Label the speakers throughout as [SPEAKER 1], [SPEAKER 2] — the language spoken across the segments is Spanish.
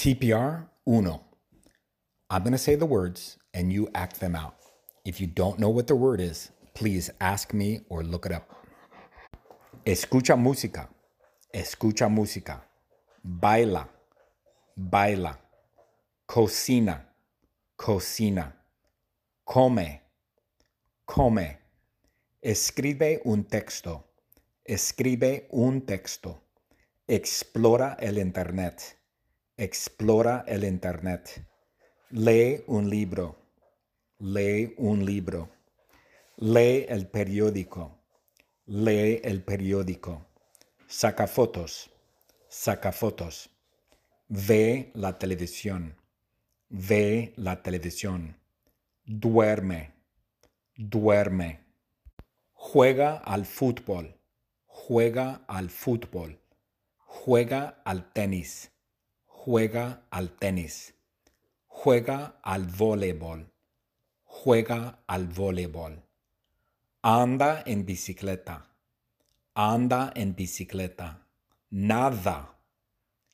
[SPEAKER 1] TPR uno. I'm going to say the words and you act them out. If you don't know what the word is, please ask me or look it up. Escucha música. Escucha música. Baila. Baila. Cocina. Cocina. Come. Come. Escribe un texto. Escribe un texto. Explora el Internet. Explora el Internet. Lee un libro. Lee un libro. Lee el periódico. Lee el periódico. Saca fotos. Saca fotos. Ve la televisión. Ve la televisión. Duerme. Duerme. Juega al fútbol. Juega al fútbol. Juega al tenis. Juega al tenis. Juega al voleibol. Juega al voleibol. Anda en bicicleta. Anda en bicicleta. Nada.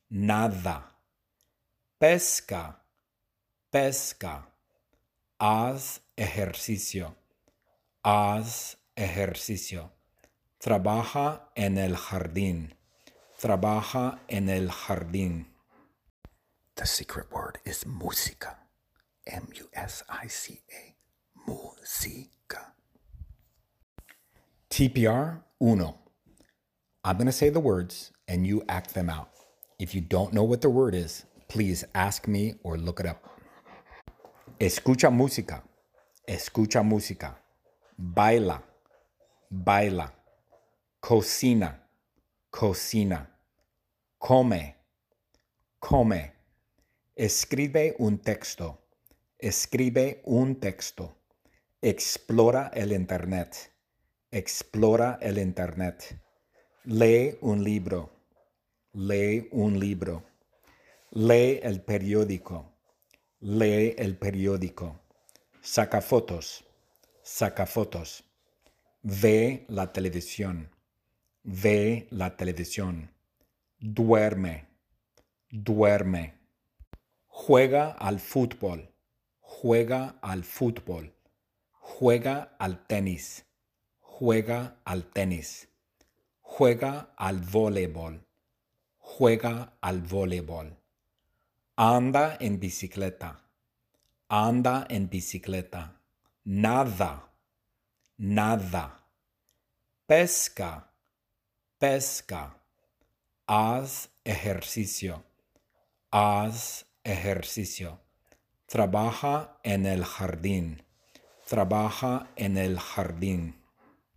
[SPEAKER 1] Nada. Pesca. Pesca. Haz ejercicio. Haz ejercicio. Trabaja en el jardín. Trabaja en el jardín.
[SPEAKER 2] The secret word is música. M U S I C A. Música.
[SPEAKER 1] TPR uno. I'm going to say the words and you act them out. If you don't know what the word is, please ask me or look it up. Escucha música. Escucha música. Baila. Baila. Cocina. Cocina. Come. Come. Escribe un texto. Escribe un texto. Explora el Internet. Explora el Internet. Lee un libro. Lee un libro. Lee el periódico. Lee el periódico. Saca fotos. Saca fotos. Ve la televisión. Ve la televisión. Duerme. Duerme. Juega al fútbol. Juega al fútbol. Juega al tenis. Juega al tenis. Juega al voleibol. Juega al voleibol. Anda en bicicleta. Anda en bicicleta. Nada. Nada. Pesca. Pesca. Haz ejercicio. Haz ejercicio. Trabaja en el jardín. Trabaja en el jardín.